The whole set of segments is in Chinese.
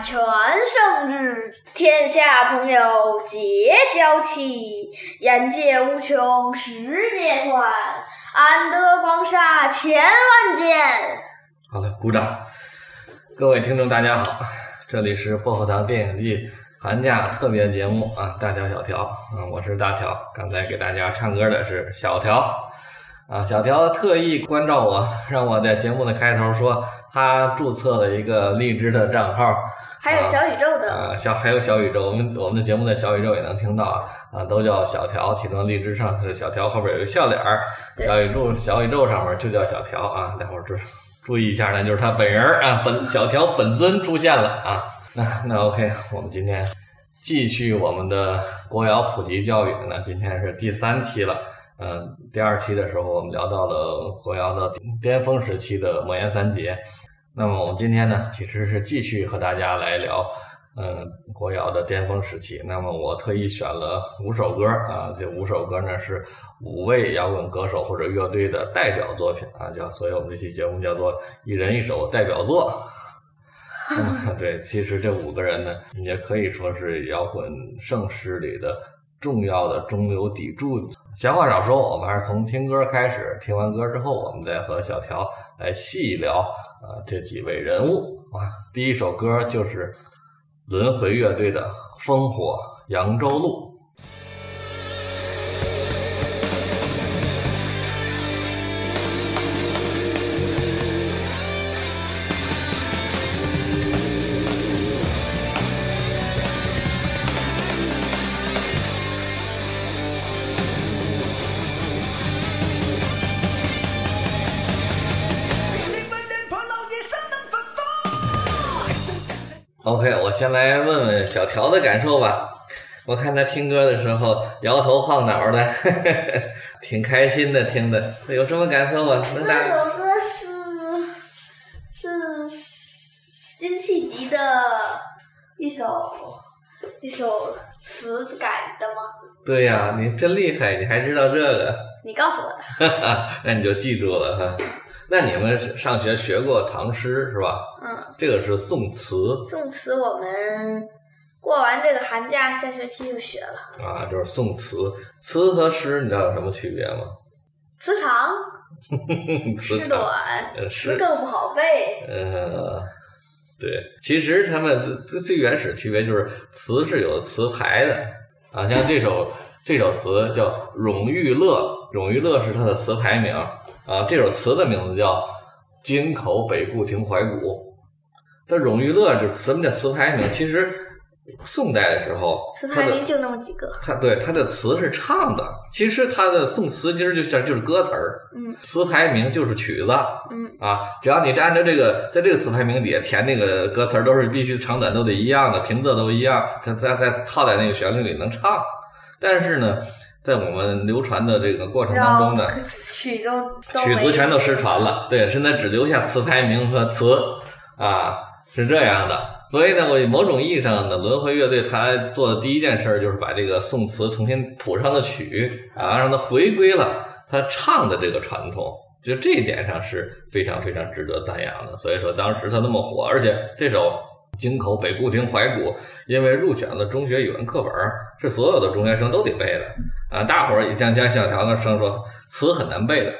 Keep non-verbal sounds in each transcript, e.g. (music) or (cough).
全胜日，天下朋友结交齐，眼界无穷世界宽，安得光杀千万间。好了，鼓掌！各位听众，大家好，这里是薄荷糖电影季寒假特别节目啊，大条小条啊，我是大条。刚才给大家唱歌的是小条啊，小条特意关照我，让我在节目的开头说他注册了一个荔枝的账号，还有小宇宙的。啊，小还有小宇宙，我们我们的节目在小宇宙也能听到啊，都叫小条，其中荔枝上是小条后边有个笑脸儿，小宇宙小宇宙上面就叫小条啊，待会儿注注意一下，那就是他本人啊，本小条本尊出现了啊。那那 OK，我们今天继续我们的国谣普及教育。那今天是第三期了，嗯，第二期的时候我们聊到了国窑的巅峰时期的莫言三杰。那么我们今天呢，其实是继续和大家来聊，嗯，国窑的巅峰时期。那么我特意选了五首歌啊，这五首歌呢是五位摇滚歌手或者乐队的代表作品啊，叫所以我们这期节目叫做一人一首代表作。(laughs) 嗯，(laughs) 对，其实这五个人呢，也可以说是摇滚盛世里的重要的中流砥柱。闲话少说，我们还是从听歌开始。听完歌之后，我们再和小乔来细聊啊这几位人物啊。第一首歌就是轮回乐队的《烽火扬州路》。OK，我先来问问小条的感受吧。我看他听歌的时候摇头晃脑的，(laughs) 挺开心的，听的有什么感受吗？这首歌是是辛弃疾的一首一首词改的吗？对呀，你真厉害，你还知道这个？你告诉我的。(laughs) 那你就记住了哈。那你们上学学过唐诗是吧？嗯，这个是宋词。宋词我们过完这个寒假，下学期就学了。啊，就是宋词，词和诗你知道有什么区别吗？词长，(laughs) 词短，词更不好背。呃，对，其实他们最最原始区别就是词是有词牌的啊，像这首这首词叫《冗余乐》，《冗余乐》是它的词牌名。啊，这首词的名字叫《京口北固亭怀古》。它《冗余乐》就是词名的词牌名。其实宋代的时候，词牌名就那么几个。它对它的词是唱的，其实它的宋词其实就像就是歌词儿。嗯。词牌名就是曲子。嗯。啊，只要你按照这个，在这个词牌名底下填那个歌词儿，都是必须长短都得一样的，平仄都一样，它再再套在那个旋律里能唱。但是呢。在我们流传的这个过程当中呢，曲都曲子全都失传了。对，现在只留下词牌名和词啊，是这样的。所以呢，我某种意义上呢，轮回乐队他做的第一件事就是把这个宋词重新谱上的曲啊，让它回归了他唱的这个传统。就这一点上是非常非常值得赞扬的。所以说，当时他那么火，而且这首。京口北固亭怀古，因为入选了中学语文课本，是所有的中学生都得背的啊！大伙儿像像小条的生说词很难背的，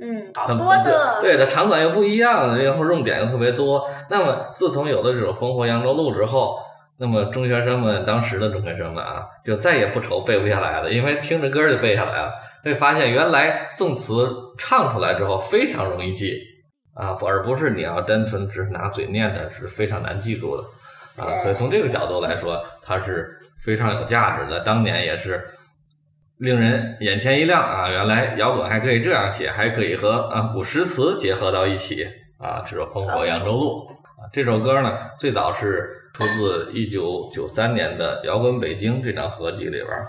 嗯，好多的，对它长短又不一样，然后用典又特别多。那么自从有了这种《烽火扬州路》之后，那么中学生们当时的中学生们啊，就再也不愁背不下来了，因为听着歌就背下来了。会发现原来宋词唱出来之后非常容易记。啊，不，而不是你要单纯只是拿嘴念的，是非常难记住的，啊，所以从这个角度来说，它是非常有价值的。当年也是令人眼前一亮啊，原来摇滚还可以这样写，还可以和啊古诗词结合到一起啊，这首《烽火扬州路》啊，这首歌呢，最早是出自一九九三年的《摇滚北京》这张合集里边儿。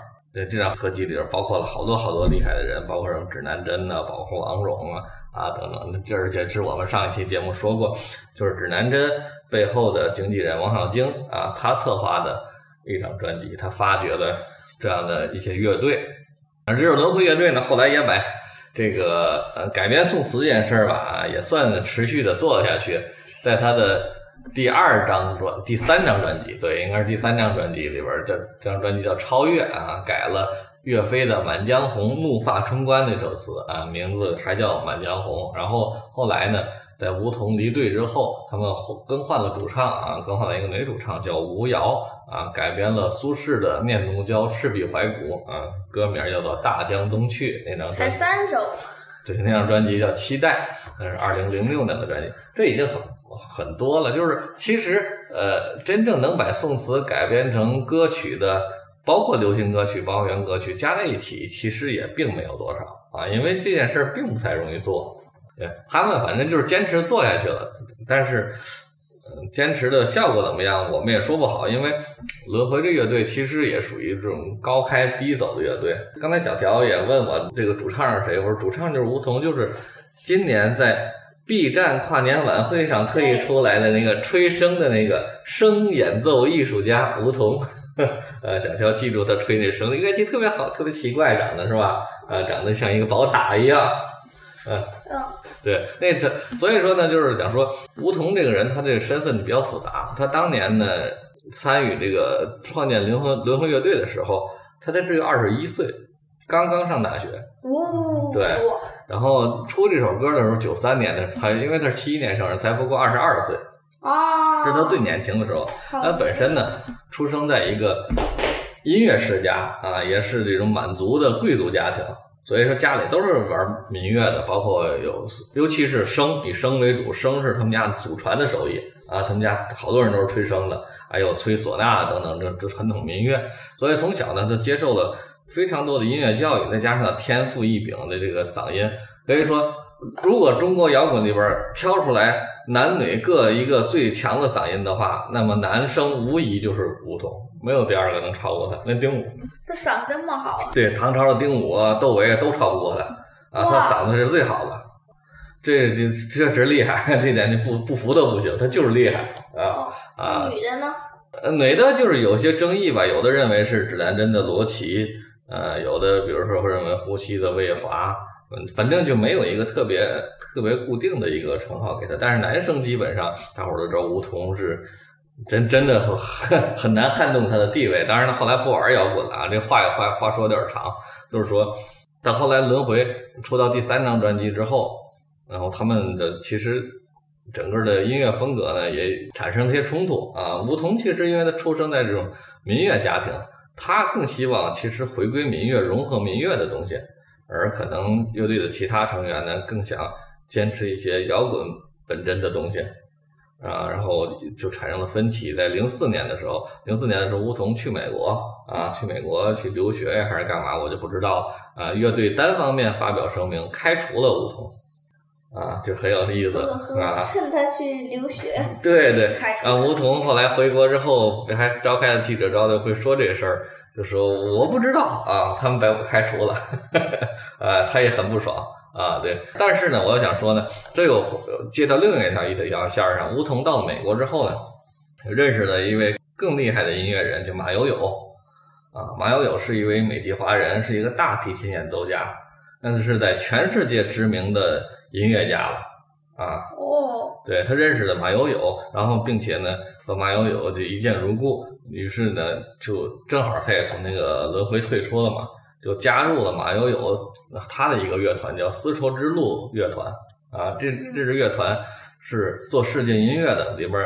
这张合集里边包括了好多好多厉害的人，包括什么指南针呐，包括王蓉啊。啊，等等，这而且是我们上一期节目说过，就是指南针背后的经纪人王小晶啊，他策划的一张专辑，他发掘了这样的一些乐队，而这首轮回乐队呢，后来也把这个呃改编宋词这件事儿吧，也算持续的做下去，在他的第二张专第三张专辑，对，应该是第三张专辑里边这这张专辑叫《超越》啊，改了岳飞的《满江红》怒发冲冠那首词啊，名字还叫《满江红》。然后后来呢，在梧桐离队之后，他们更换了主唱啊，更换了一个女主唱叫吴瑶啊，改编了苏轼的《念奴娇·赤壁怀古》啊，歌名叫做《大江东去》那张才三首。对，那张专辑叫《期待》，那是二零零六年的专辑，这已经很很多了。就是其实，呃，真正能把宋词改编成歌曲的，包括流行歌曲、包括原歌曲加在一起，其实也并没有多少啊。因为这件事儿并不太容易做。对他们，反正就是坚持做下去了，但是。坚持的效果怎么样？我们也说不好，因为轮回这乐队其实也属于这种高开低走的乐队。刚才小条也问我这个主唱是谁，我说主唱就是吴彤，就是今年在 B 站跨年晚会上特意出来的那个吹笙的那个声演奏艺术家吴彤。(laughs) 呃，小乔记住他吹那声，乐器特别好，特别奇怪，长得是吧？呃，长得像一个宝塔一样。嗯。(laughs) 对，那他所以说呢，就是想说吴彤这个人，他这个身份比较复杂。他当年呢参与这个创建灵魂轮回乐队的时候，他才只有二十一岁，刚刚上大学。哦，对。然后出这首歌的时候，九三年的他，因为他是七一年生人，才不过二十二岁。啊。是他最年轻的时候。他本身呢，出生在一个音乐世家啊，也是这种满族的贵族家庭。所以说家里都是玩民乐的，包括有，尤其是笙，以笙为主，笙是他们家祖传的手艺啊。他们家好多人都是吹笙的，还有吹唢呐等等这这传统民乐。所以从小呢，就接受了非常多的音乐教育，再加上天赋异禀的这个嗓音，可以说，如果中国摇滚里边挑出来男女各一个最强的嗓音的话，那么男生无疑就是吴彤。没有第二个能超过他，那丁武，他嗓这么好啊？对，唐朝的丁武、窦唯都超不过他啊！他嗓子是最好的，这这确实厉害，(laughs) 这点你不不服都不行，他就是厉害啊啊！女的呢？呃，女的就是有些争议吧，有的认为是指南针的罗琦，呃，有的比如说会认为呼吸的魏华，嗯，反正就没有一个特别特别固定的一个称号给他。但是男生基本上大伙儿都知道吴彤是。真真的很很难撼动他的地位。当然，他后来不玩摇滚了啊。这话也话话说有点长，就是说，到后来轮回出到第三张专辑之后，然后他们的其实整个的音乐风格呢也产生一些冲突啊。吴彤其实因为他出生在这种民乐家庭，他更希望其实回归民乐，融合民乐的东西，而可能乐队的其他成员呢更想坚持一些摇滚本真的东西。啊，然后就产生了分歧。在零四年的时候，零四年的时候，吴彤去美国啊，去美国去留学呀，还是干嘛，我就不知道。啊，乐队单方面发表声明，开除了吴彤，啊，就很有意思啊。趁他去留学。(laughs) 对对。啊，吴彤后来回国之后，还召开了记者招待会，说这事儿，就说我不知道啊，他们把我开除了，啊，(laughs) 他也很不爽。啊，对，但是呢，我要想说呢，这又接到另一条一条线上。吴彤到了美国之后呢，认识了一位更厉害的音乐人，叫马友友。啊，马友友是一位美籍华人，是一个大提琴演奏家，那是在全世界知名的音乐家了。啊，哦，对他认识的马友友，然后并且呢和马友友就一见如故，于是呢就正好他也从那个轮回退出了嘛。就加入了马友友他的一个乐团，叫丝绸之路乐团啊。这这支乐团是做世界音乐的，里边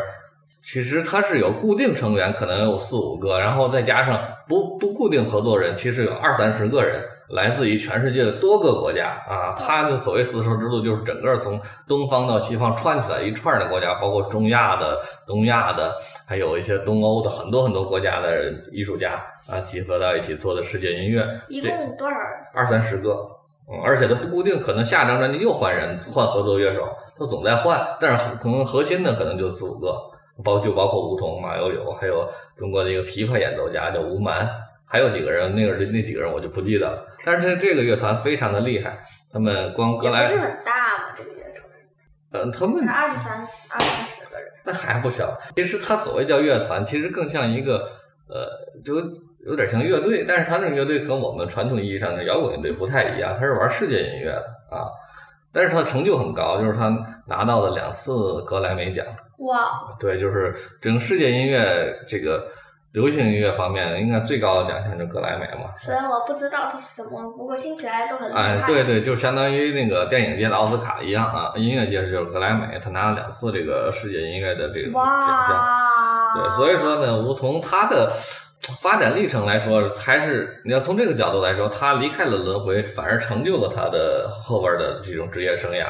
其实它是有固定成员，可能有四五个，然后再加上不不固定合作人，其实有二三十个人。来自于全世界的多个国家啊，它的所谓丝绸之路就是整个从东方到西方串起来一串的国家，包括中亚的、东亚的，还有一些东欧的很多很多国家的艺术家啊，集合到一起做的世界音乐。一共多少？二三十个，嗯，而且它不固定，可能下张专辑又换人，换合作乐手，它总在换，但是可能核心的可能就四五个，包就包括吴彤、马友友，还有中国的一个琵琶演奏家叫吴蛮。还有几个人，那个那几个人我就不记得了。但是这个乐团非常的厉害，他们光格莱不是很大吗？这个乐团？嗯，他们二十三二三十个人，那还不小。其实他所谓叫乐团，其实更像一个呃，就有点像乐队。但是他这个乐队和我们传统意义上的摇滚乐队不太一样，他是玩世界音乐的啊。但是他的成就很高，就是他拿到了两次格莱美奖。哇，对，就是整个世界音乐这个流行音乐方面，应该最高的奖项就是格莱美嘛。虽然我不知道它是什么，不过听起来都很厉害。哎，对对，就相当于那个电影界的奥斯卡一样啊，音乐界就是格莱美，他拿了两次这个世界音乐的这个奖项。对，所以说呢，吴彤他的发展历程来说，还是你要从这个角度来说，他离开了轮回，反而成就了他的后边的这种职业生涯。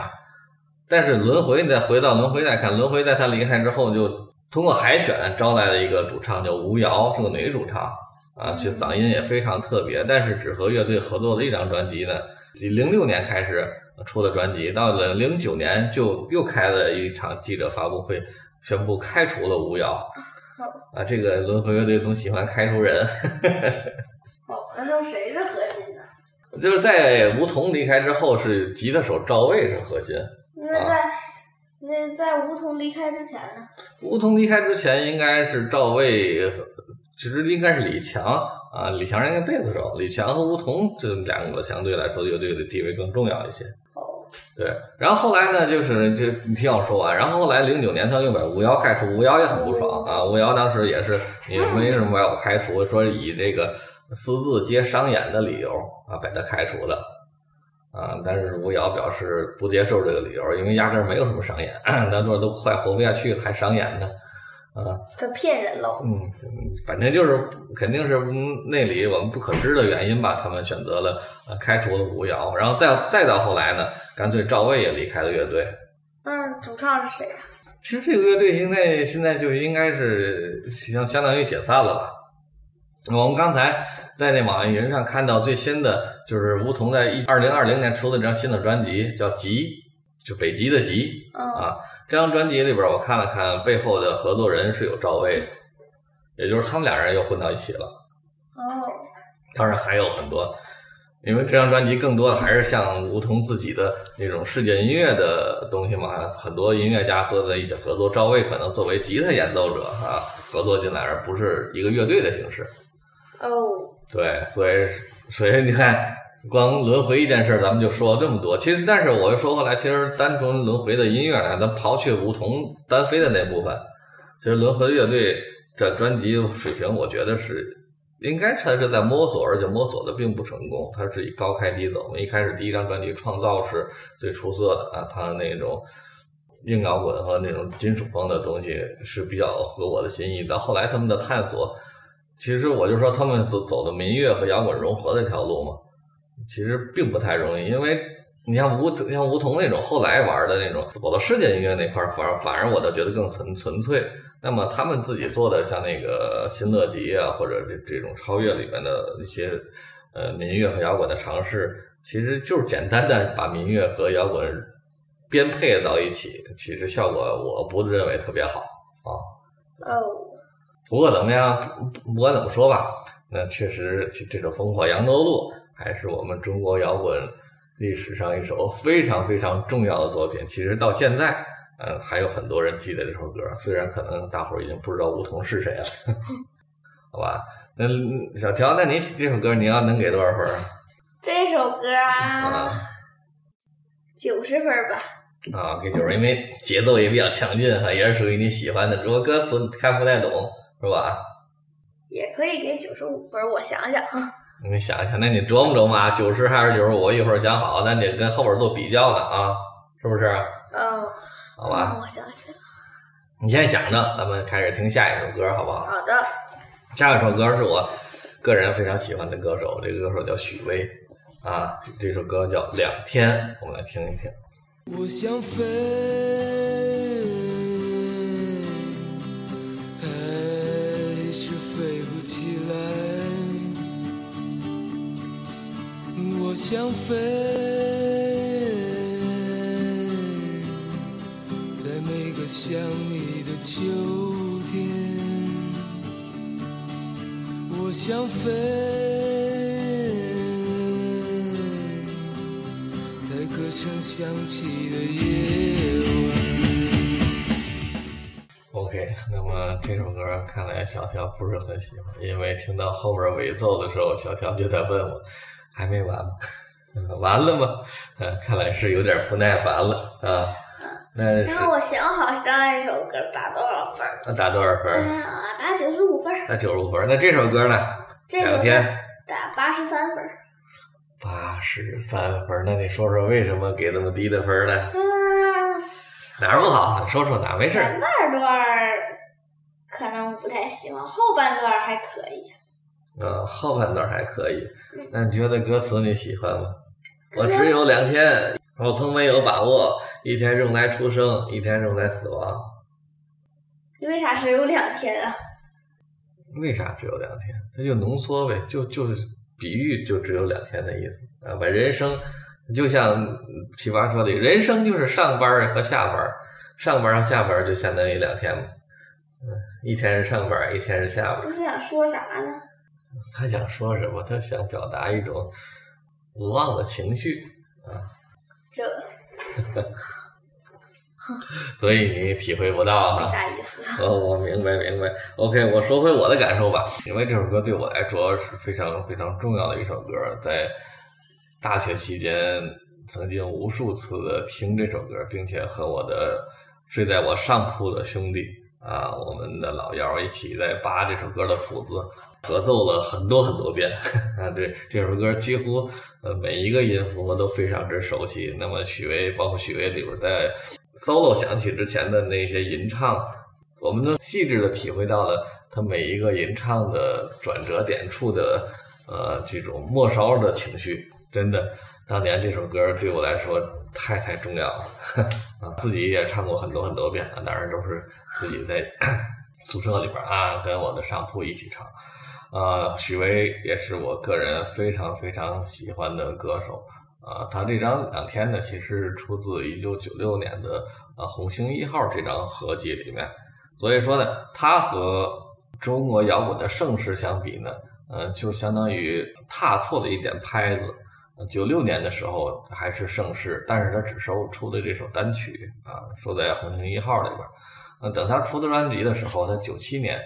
但是轮回你再回到轮回再看，轮回在他离开之后，就通过海选招来了一个主唱叫吴瑶，是个女主唱啊，其嗓音也非常特别，但是只和乐队合作了一张专辑呢。零六年开始出的专辑，到了零九年就又开了一场记者发布会，宣布开除了吴瑶。啊，这个轮回乐队总喜欢开除人。(laughs) 好，那都谁是核心呢？就是在吴彤离开之后，是吉他手赵薇是核心。那在那在梧桐离开之前呢？吴桐离开之前，应该是赵薇，其实应该是李强啊，李强应该贝斯手，李强和吴桐这两个相对来说乐队的地位更重要一些。哦，对，然后后来呢，就是就你听我说完，然后后来零九年他又把吴瑶开除，吴瑶也很不爽啊，吴瑶当时也是你为什么把我开除？说以这个私自接商演的理由啊，把他开除的。啊，但是吴瑶表示不接受这个理由，因为压根儿没有什么商演，(coughs) 咱多都快活不下去了，还商演呢，啊，这骗人喽。嗯，反正就是肯定是那里我们不可知的原因吧，他们选择了呃开除了吴瑶，然后再再到后来呢，干脆赵薇也离开了乐队。嗯，主唱是谁啊？其实这个乐队现在现在就应该是相相当于解散了吧。我们刚才在那网易云上看到最新的就是吴桐在一二零二零年出了一张新的专辑，叫《极》，就北极的极啊。这张专辑里边我看了看，背后的合作人是有赵薇，也就是他们俩人又混到一起了。哦，当然还有很多，因为这张专辑更多的还是像吴桐自己的那种世界音乐的东西嘛，很多音乐家坐在一起合作，赵薇可能作为吉他演奏者啊合作进来，而不是一个乐队的形式。哦，对，所以所以你看，光轮回一件事，咱们就说了这么多。其实，但是我又说回来，其实单纯轮回的音乐呢，咱刨去梧桐单飞的那部分，其实轮回乐队的专辑水平，我觉得是应该它是在摸索，而且摸索的并不成功。它是以高开低走。一开始第一张专辑《创造》是最出色的啊，它那种硬摇滚和那种金属风的东西是比较合我的心意。到后来他们的探索。其实我就说他们走走的民乐和摇滚融合的这条路嘛，其实并不太容易，因为你像吴像吴桐那种后来玩的那种走到世界音乐那块儿，反而反而我倒觉得更纯纯粹。那么他们自己做的像那个新乐集啊，或者这这种超越里面的一些呃民乐和摇滚的尝试，其实就是简单的把民乐和摇滚编配到一起，其实效果我不认为特别好啊。哦。不过怎么样？不管怎么说吧，那确实这首《烽火扬州路》还是我们中国摇滚历史上一首非常非常重要的作品。其实到现在，嗯，还有很多人记得这首歌，虽然可能大伙儿已经不知道梧桐是谁了，(laughs) 好吧？那小乔，那你这首歌你要能给多少分？这首歌啊，九十分吧。啊，给九十，因为节奏也比较强劲哈，也是属于你喜欢的。如果歌词看不太懂。是吧？也可以给九十五分，我想想哈。你想想，那你琢磨琢磨啊，九十还是九十五？一会儿想好，咱得跟后边做比较呢啊，是不是？嗯。好吧。我想想。你先想着，咱们开始听下一首歌，好不好？好的。下一首歌是我个人非常喜欢的歌手，这个歌手叫许巍啊，这首歌叫《两天》，我们来听一听。我想飞。我想飞，在每个想你的秋天。我想飞，在歌声响起的夜晚。OK，那么这首歌看来小条不是很喜欢，因为听到后边尾奏的时候，小条就在问我。还没完吗？(laughs) 完了吗？啊，看来是有点不耐烦了啊。那是然后我想好上一首歌打多少分打多少分啊？嗯，打九十五分儿，那九十五分。那这首歌呢？这首天打八十三分儿。八十三分。那你说说为什么给那么低的分呢？嗯，哪儿不好？说说哪儿没事儿。前半段可能不太喜欢，后半段还可以。嗯，后半段还可以嗯。那你觉得歌词你喜欢吗？我只有两天，我从没有把握，一天用来出生，一天用来死亡。你为啥只有两天啊？为啥只有两天？它就浓缩呗，就就是比喻，就只有两天的意思啊。把人生就像奇葩说的，人生就是上班和下班，上班和下班就相当于两天嘛。嗯，一天是上班，一天是下班儿。你是想说啥呢？他想说什么？他想表达一种无望的情绪啊，这 (laughs) 所以你体会不到没哈。啥意思。哦，我明白明白。OK，我说回我的感受吧，因为这首歌对我来说是非常非常重要的一首歌，在大学期间曾经无数次的听这首歌，并且和我的睡在我上铺的兄弟啊，我们的老幺一起在扒这首歌的谱子，合奏了很多很多遍 (laughs) 啊。对这首歌，几乎呃每一个音符我都非常之熟悉。那么许巍，包括许巍里边在 solo 响起之前的那些吟唱，我们都细致的体会到了他每一个吟唱的转折点处的呃这种末梢的情绪，真的，当年这首歌对我来说太太重要了啊！自己也唱过很多很多遍了，当然都是自己在 (coughs) 宿舍里边啊，跟我的上铺一起唱。啊，许巍也是我个人非常非常喜欢的歌手啊。他这张《两天》呢，其实出自一九九六年的呃《红星一号》这张合辑里面，所以说呢，他和中国摇滚的盛世相比呢，呃，就相当于踏错了一点拍子。九六年的时候还是盛世，但是他只收出的这首单曲啊，收在《红星一号》里边。那，等他出的专辑的时候，他九七年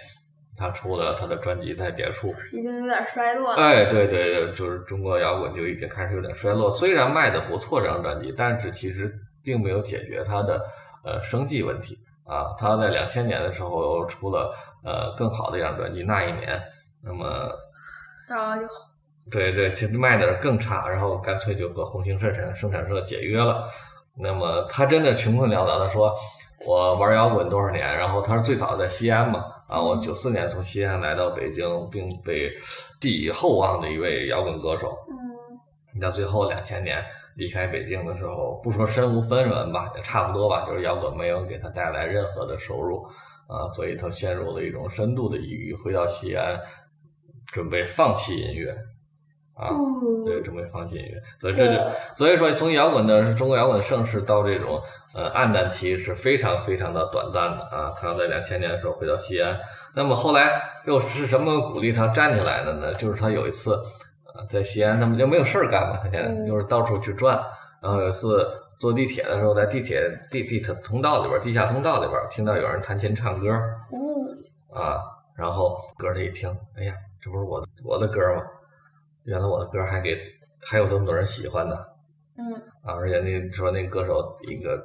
他出了他的专辑《在别处》。已经有点衰落了。哎，对对，就是中国摇滚就已经开始有点衰落。虽然卖的不错这张专辑，但是其实并没有解决他的呃生计问题啊。他在两千年的时候又出了呃更好的一张专辑《那一年》，那么然后就对对，其实卖的更差，然后干脆就和红星生产生产社解约了。那么他真的穷困潦倒的说，我玩摇滚多少年，然后他是最早在西安嘛，啊，我九四年从西安来到北京，并被寄以厚望的一位摇滚歌手。嗯，到最后两千年离开北京的时候，不说身无分文吧，也差不多吧，就是摇滚没有给他带来任何的收入啊，所以他陷入了一种深度的抑郁，回到西安，准备放弃音乐啊。对，准备放弃音乐，所以这就所以说从摇滚的中国摇滚盛世到这种呃暗淡期是非常非常的短暂的啊。他在两千年的时候回到西安，那么后来又是什么鼓励他站起来的呢？就是他有一次呃在西安，他们就没有事儿干嘛，他现在嗯就是到处去转，然后有一次坐地铁的时候，在地铁地地铁通道里边，地下通道里边听到有人弹琴唱歌嗯，啊，然后歌儿他一听，哎呀，这不是我我的歌吗？原来我的歌还给还有这么多人喜欢呢嗯，啊！而且那说那歌手一个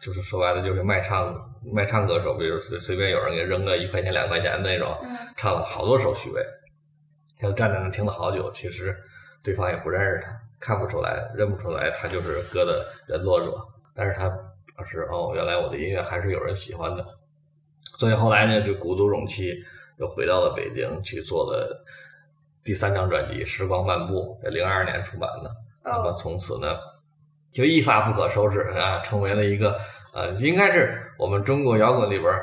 就是说白了就是卖唱卖唱歌手，比如随随便有人给扔个一块钱两块钱的那种，嗯唱了好多首许巍，他站在那听了好久，其实对方也不认识他，看不出来认不出来他就是歌的原作者，但是他表示哦，原来我的音乐还是有人喜欢的，所以后来呢就鼓足勇气又回到了北京去做了第三张专辑《时光漫步》，在零二年出版的。那么哦，从此呢，就一发不可收拾啊，成为了一个呃，应该是我们中国摇滚里边儿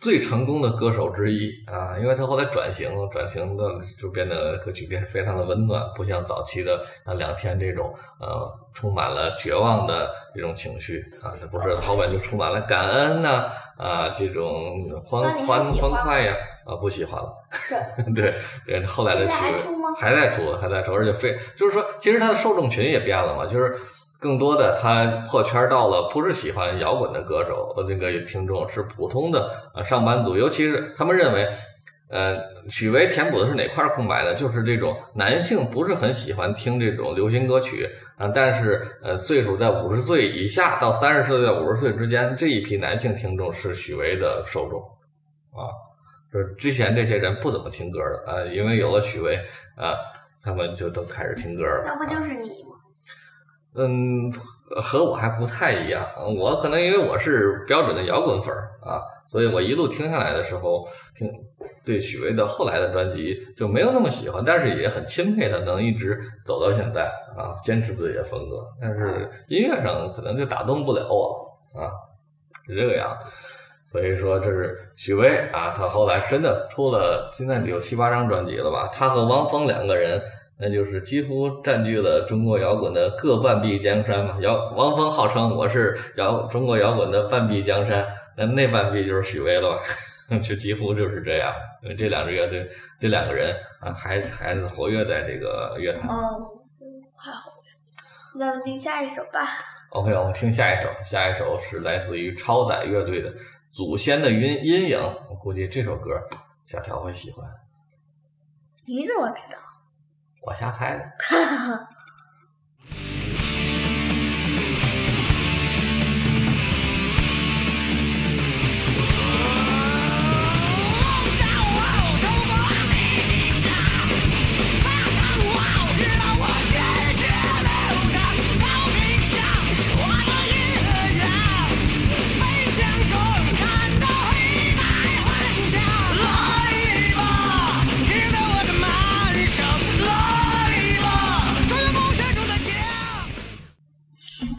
最成功的歌手之一啊。因为他后来转型，转型的就变得歌曲变得非常的温暖，不像早期的那两天这种呃充满了绝望的这种情绪啊。他不是后边就充满了感恩呐啊这种欢欢欢欢快呀啊不喜欢了。(laughs) 对对对，后来的现在许巍还出吗还在出，还在出，而且非就是说，其实他的受众群也变了嘛，就是更多的他破圈到了不是喜欢摇滚的歌手，呃，这个听众是普通的呃上班族，尤其是他们认为呃，许巍填补的是哪块空白呢？就是这种男性不是很喜欢听这种流行歌曲啊，但是呃，岁数在五十岁以下到三十岁到五十岁之间这一批男性听众是许巍的受众啊。就是之前这些人不怎么听歌的啊，因为有了许巍啊，他们就都开始听歌了。那不就是你吗？嗯，和我还不太一样，我可能因为我是标准的摇滚粉儿啊，所以我一路听下来的时候，听对许巍的后来的专辑就没有那么喜欢，但是也很钦佩他能一直走到现在啊，坚持自己的风格。但是音乐上可能就打动不了我啊，是这个样子。所以说这是许巍啊，他后来真的出了现在有七八张专辑了吧？他和汪峰两个人。那就是几乎占据了中国摇滚的各半壁江山嘛。摇汪峰号称我是摇中国摇滚的半壁江山，那那半壁就是许巍了吧？(laughs) 就几乎就是这样。因为这两支乐队，这两个人啊，还还是活跃在这个乐坛。嗯，还活跃。那我们听下一首吧。OK，我们听下一首，下一首是来自于超载乐队的《祖先的阴阴影》。我估计这首歌小乔会喜欢，你怎么知道？我瞎猜的。(laughs)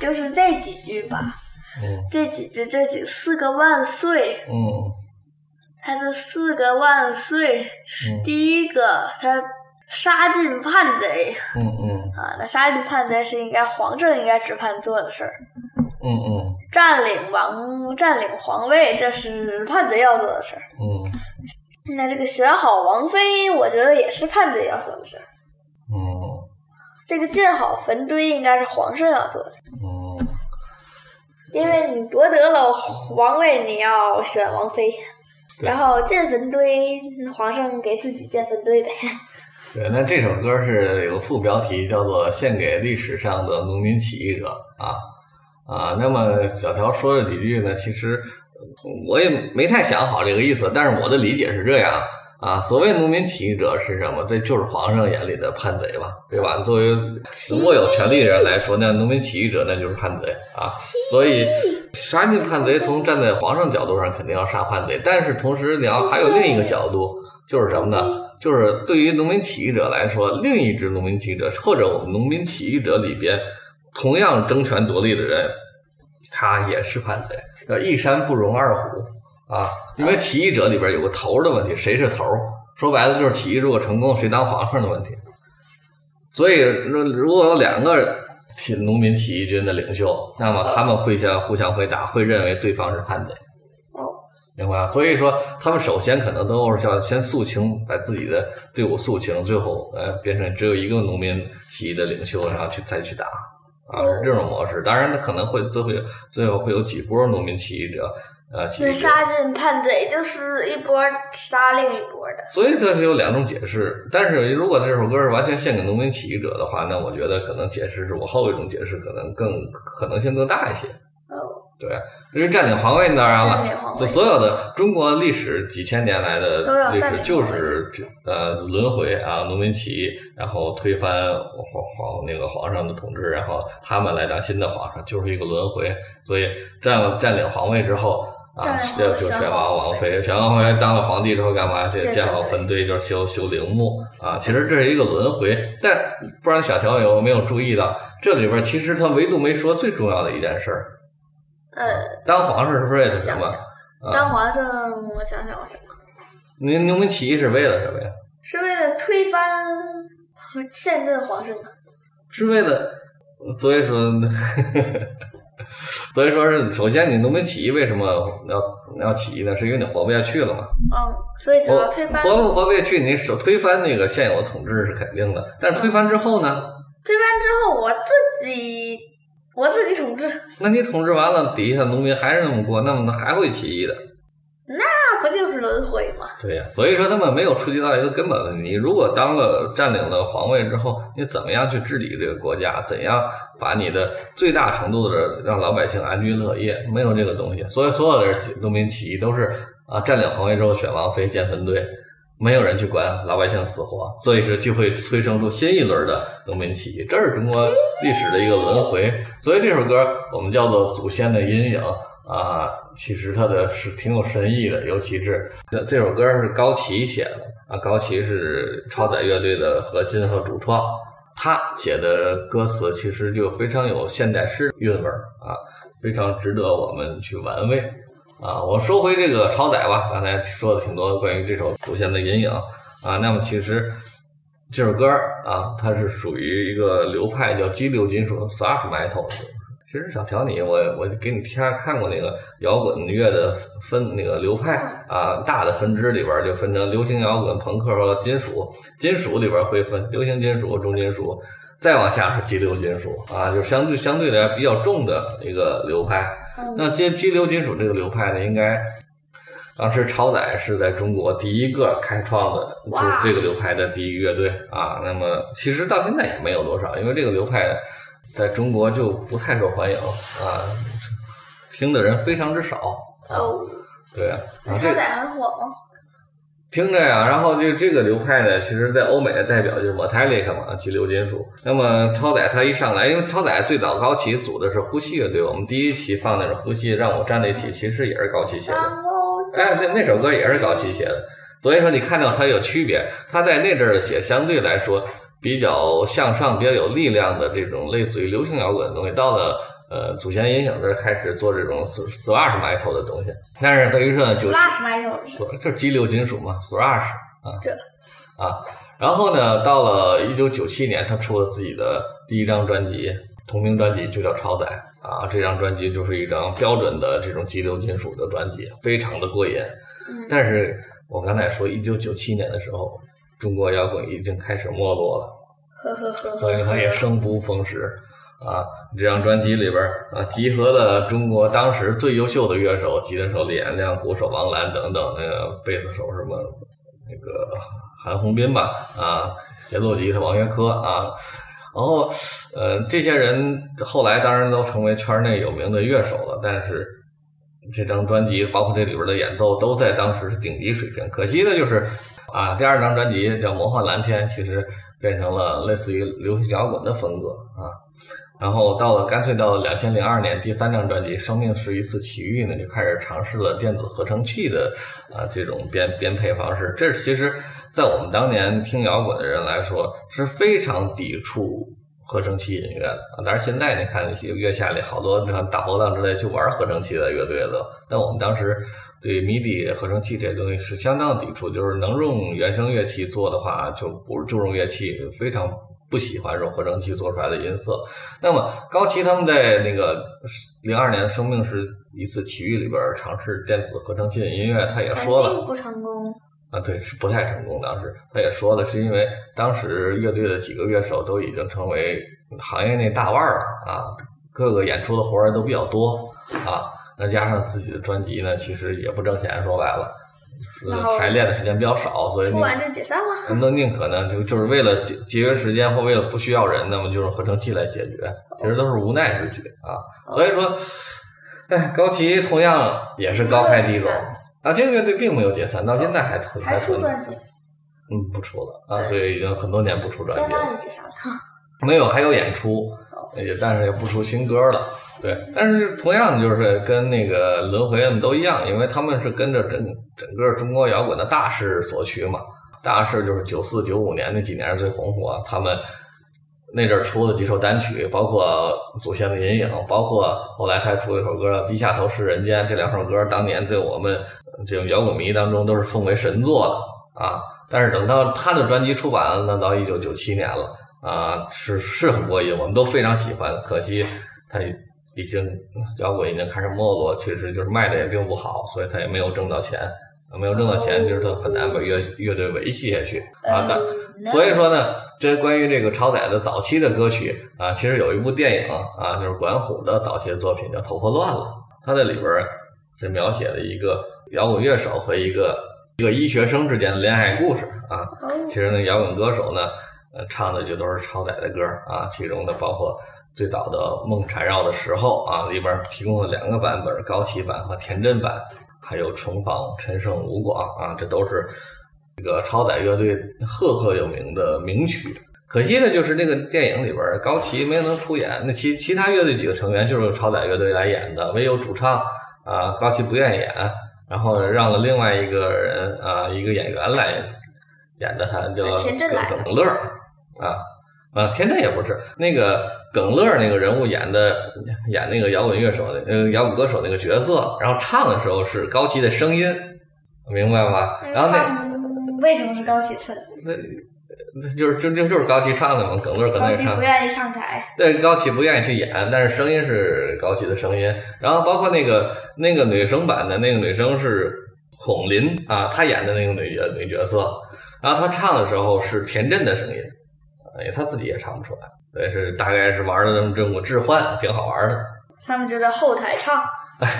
就是这几句吧，嗯。这几句，这几四个万岁，嗯。他这四个万岁，嗯。第一个他杀尽叛贼嗯嗯。啊，那杀尽叛贼是应该皇上应该指叛做的事儿，嗯嗯。占领王占领皇位这是叛贼要做的事儿，嗯。那这个选好王妃，我觉得也是叛贼要做的事儿，嗯。这个建好坟堆应该是皇上要做的。嗯因为你夺得了王位，你要选王妃，然后建坟堆，皇上给自己建坟堆呗。对，那这首歌是有个副标题叫做《献给历史上的农民起义者》啊啊。那么小乔说了几句呢，其实我也没太想好这个意思，但是我的理解是这样啊。所谓农民起义者是什么？这就是皇上眼里的叛贼吧，对吧？作为握有权力的人来说，那农民起义者那就是叛贼啊。所以杀尽叛贼，从站在皇上角度上肯定要杀叛贼，但是同时你要还有另一个角度，就是什么呢？就是对于农民起义者来说，另一支农民起义者或者我们农民起义者里边同样争权夺利的人，他也是叛贼。叫一山不容二虎啊，因为起义者里边有个头的问题，谁是头？说白了就是起义如果成功，谁当皇上的问题。所以，如如果有两个起农民起义军的领袖，那么他们会相互相会打，会认为对方是叛贼。哦，明白吧？所以说，他们首先可能都是要先肃清，把自己的队伍肃清，最后呃变成只有一个农民起义的领袖，然后去再去打啊，是这种模式。当然，他可能会最后有最后会有几波农民起义者，呃，起义那者。杀尽叛贼就是一波杀另一波的。所以它是有两种解释，但是如果这首歌是完全献给农民起义者的话，那我觉得可能解释是我后一种解释可能更可能性更大一些。哦，对，因为占领皇位当然了，所所有的中国历史几千年来的历史就是呃轮回啊，农民起义，然后推翻皇皇那个皇上的统治，然后他们来当新的皇上，就是一个轮回。所以占占领皇位之后啊，就就选王王王妃，选王妃当了皇帝之后干嘛？去建建好坟坟堆，就是修修陵墓啊。其实这是一个轮回，但不知道小条有没有注意到，这里边其实他唯独没说最重要的一件事儿。呃，当皇上是为了什么当皇上，我想想，我想想，您农民起义是为了什么呀？是为了推翻现任皇上的。是为了，所以说，(laughs) (laughs) 所以说是首先你农民起义为什么要要起义呢？是因为你活不下去了嘛？嗯，所以才活要推翻。活不活不下去，你首推翻那个现有的统治是肯定的，但是推翻之后呢？推翻之后，我自己我自己统治，那你统治完了，底下农民还是那么过，那么还会起义的。就是轮回嘛。对呀，所以说他们没有触及到一个根本问题。如果当了占领了皇位之后，你怎么样去治理这个国家？怎样把你的最大程度的让老百姓安居乐业？没有这个东西，所以所有的农民起义都是啊，占领皇位之后选王妃建坟堆，没有人去管老百姓死活，所以说就会催生出新一轮的农民起义。这是中国历史的一个轮回。所以这首歌我们叫做《祖先的阴影》。啊，其实它的是挺有深意的，尤其是这这首歌是高旗写的啊，高旗是超载乐队的核心和主创，他写的歌词其实就非常有现代诗韵味啊，非常值得我们去玩味啊。我说回这个超载吧，刚才说的挺多关于这首《祖先的阴影》啊，那么其实这首歌啊，它是属于一个流派叫激流金属 （thrash metal）。其实小条你，我我给你看看过那个摇滚乐的分那个流派啊，大的分支里边就分成流行摇滚、朋克和金属。金属里边会分流行金属、重金属，再往下是激流金属啊，就是相对相对来比较重的一个流派。那激激流金属这个流派呢，应该当时超载是在中国第一个开创的，就是这个流派的第一乐队啊。那么其实到现在也没有多少，因为这个流派。在中国就不太受欢迎啊，听的人非常之少。哦，对啊，超载很火吗？听着呀，然后就这个流派呢，其实在欧美的代表就是 Metallica 嘛，激流金属。那么超载他一上来，因为超载最早高旗组的是呼吸乐队，我们第一期放那个呼吸让我站在一起，其实也是高崎写的。哎，那那首歌也是高崎写的，所以说你看到它有区别，他在那阵儿写相对来说。比较向上、比较有力量的这种类似于流行摇滚的东西，到了呃祖先音响这开始做这种 thrash metal 的东西。但是等于说呢，就 thrash metal，这激流金属嘛，thrash 啊，这啊。然后呢，到了一九九七年，他出了自己的第一张专辑，同名专辑就叫《超载》啊。这张专辑就是一张标准的这种激流金属的专辑，非常的过瘾。但是我刚才说，一九九七年的时候。中国摇滚已经开始没落了，(laughs) 所以他也生不逢时啊。这张专辑里边啊，集合了中国当时最优秀的乐手，吉他手李延亮、鼓手王兰等等，那个贝斯手什么那个韩红斌吧啊，节奏吉他王元科啊，然后呃，这些人后来当然都成为圈内有名的乐手了，但是这张专辑包括这里边的演奏都在当时是顶级水平。可惜的就是。啊，第二张专辑叫《魔幻蓝天》，其实变成了类似于流行摇滚的风格啊。然后到了干脆到了两千零二年，第三张专辑《生命是一次奇遇》呢，就开始尝试了电子合成器的啊这种编编配方式。这其实，在我们当年听摇滚的人来说是非常抵触合成器音乐的啊。但是现在你看，一些月下里好多像大波浪之类就玩合成器的乐队了，但我们当时。对 MIDI 合成器这些东西是相当抵触，就是能用原声乐器做的话，就不就用乐器，非常不喜欢用合成器做出来的音色。那么高旗他们在那个零二年《生命是一次奇遇》里边尝试电子合成器的音乐，他也说了不成功啊，对，是不太成功。当时他也说了，是因为当时乐队的几个乐手都已经成为行业内大腕了啊，各个演出的活儿都比较多啊。再加上自己的专辑呢，其实也不挣钱，说白了，排练的时间比较少，所以出完就解散了。那宁可呢，就就是为了节节约时间或为了不需要人，那么就用合成器来解决，其实都是无奈之举啊。(laughs) 所以说，哎，高旗同样也是高开低走啊。这个乐队并没有解散，到现在还存还出专辑？嗯，不出了啊。对，已经很多年不出专辑了。没有，还有演出，也但是也不出新歌了。对，但是同样的就是跟那个轮回他们都一样，因为他们是跟着整整个中国摇滚的大势所趋嘛。大势就是九四九五年那几年是最红火，他们那阵儿出了几首单曲，包括《祖先的阴影》，包括后来他出一首歌《低下头是人间》，这两首歌当年在我们这种摇滚迷当中都是奉为神作的啊。但是等到他的专辑出版了，那到一九九七年了啊，是是很过瘾，我们都非常喜欢。可惜他。已经摇滚已经开始没落，其实就是卖的也并不好，所以他也没有挣到钱，没有挣到钱，就是他很难把乐乐队维系下去啊。所以说呢，这关于这个超载的早期的歌曲啊，其实有一部电影啊，就是管虎的早期的作品叫《头发乱了》，他在里边是描写了一个摇滚乐手和一个一个医学生之间的恋爱故事啊。哦其实呢，摇滚歌手呢，呃，唱的就都是超载的歌啊，其中的包括最早的《梦缠绕的时候》啊，里边提供了两个版本，高崎版和田震版，还有重访陈胜吴广啊，这都是这个超载乐队赫赫有名的名曲。可惜的就是那个电影里边，高崎没能出演，那其其他乐队几个成员就是超载乐队来演的，唯有主唱啊高崎不愿意演，然后让了另外一个人啊一个演员来演的他，叫田震来耿耿乐啊啊田震也不是那个耿乐那个人物演的演那个摇滚乐手的呃摇滚歌手那个角色，然后唱的时候是高旗的声音，明白吗？然后那那为什么是高启胜？那那就是就就就是高旗唱的嘛，耿乐搁那高里唱。启不愿意上台，对，高旗不愿意去演，但是声音是高旗的声音。然后包括那个那个女生版的那个女生是孔琳啊，她演的那个女角女角色。然后她唱的时候是田震的声音，哎，他自己也唱不出来。对，是大概是玩的这么这么置换，挺好玩的。他们就在后台唱。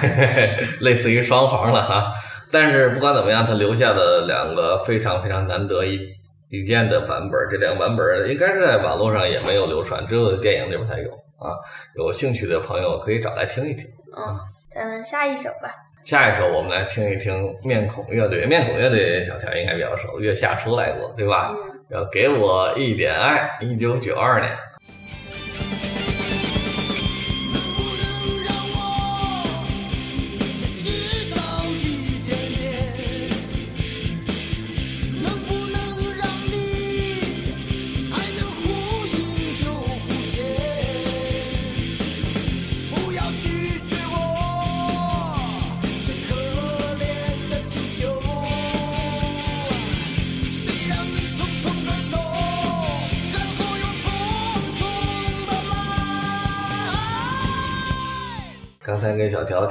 (laughs) 类似于双簧了哈。但是不管怎么样，他留下了两个非常非常难得一一见的版本，这两个版本应该是在网络上也没有流传，只有电影里边才有啊。有兴趣的朋友可以找来听一听。嗯，咱们下一首吧。下一首我们来听一听面孔乐队，面孔乐队小乔应该比较熟，月下出来过，对吧？嗯，要给我一点爱，一九九二年。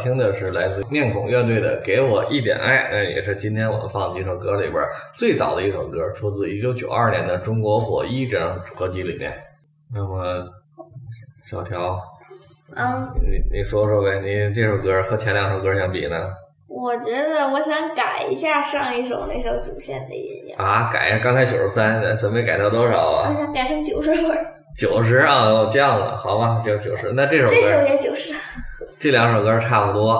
听的是来自面孔乐队的《给我一点爱》，那也是今天我们放的几首歌里边最早的一首歌，出自一九九二年的《中国火一》这张合集里面。那么，小条，嗯，你你说说呗，你这首歌和前两首歌相比呢？我觉得我想改一下上一首那首主线的音乐，啊，改呀，刚才九十三，准备改到多少啊我啊？想改成九十分儿，九十啊，我降了，好吧，就九十。那这首这首，也九十。这两首歌差不多。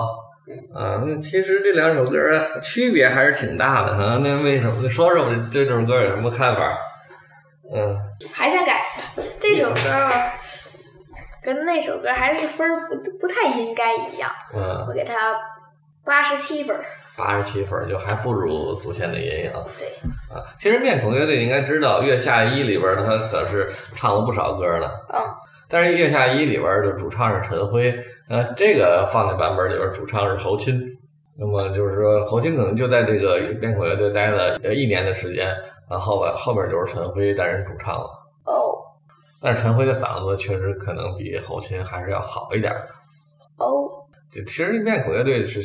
啊，那其实这两首歌区别还是挺大的哈。那为什么？你说说对这首歌有什么看法？嗯，还想改一下这首歌，跟那首歌还是分儿不不太应该一样，嗯我，给他八十七分。八十七分就还不如祖先的阴影对，啊。其实面孔乐队应该知道，《月下一》里边他可是唱了不少歌呢。嗯，但是《月下一》里边的主唱是陈辉，呃，这个放在版本里边主唱是侯钦。那么就是说，侯钦可能就在这个面孔乐队待了呃一年的时间，然后边后边就是陈辉担任主唱了。哦但是陈辉的嗓子确实可能比侯钦还是要好一点儿。哦，就其实面孔乐队是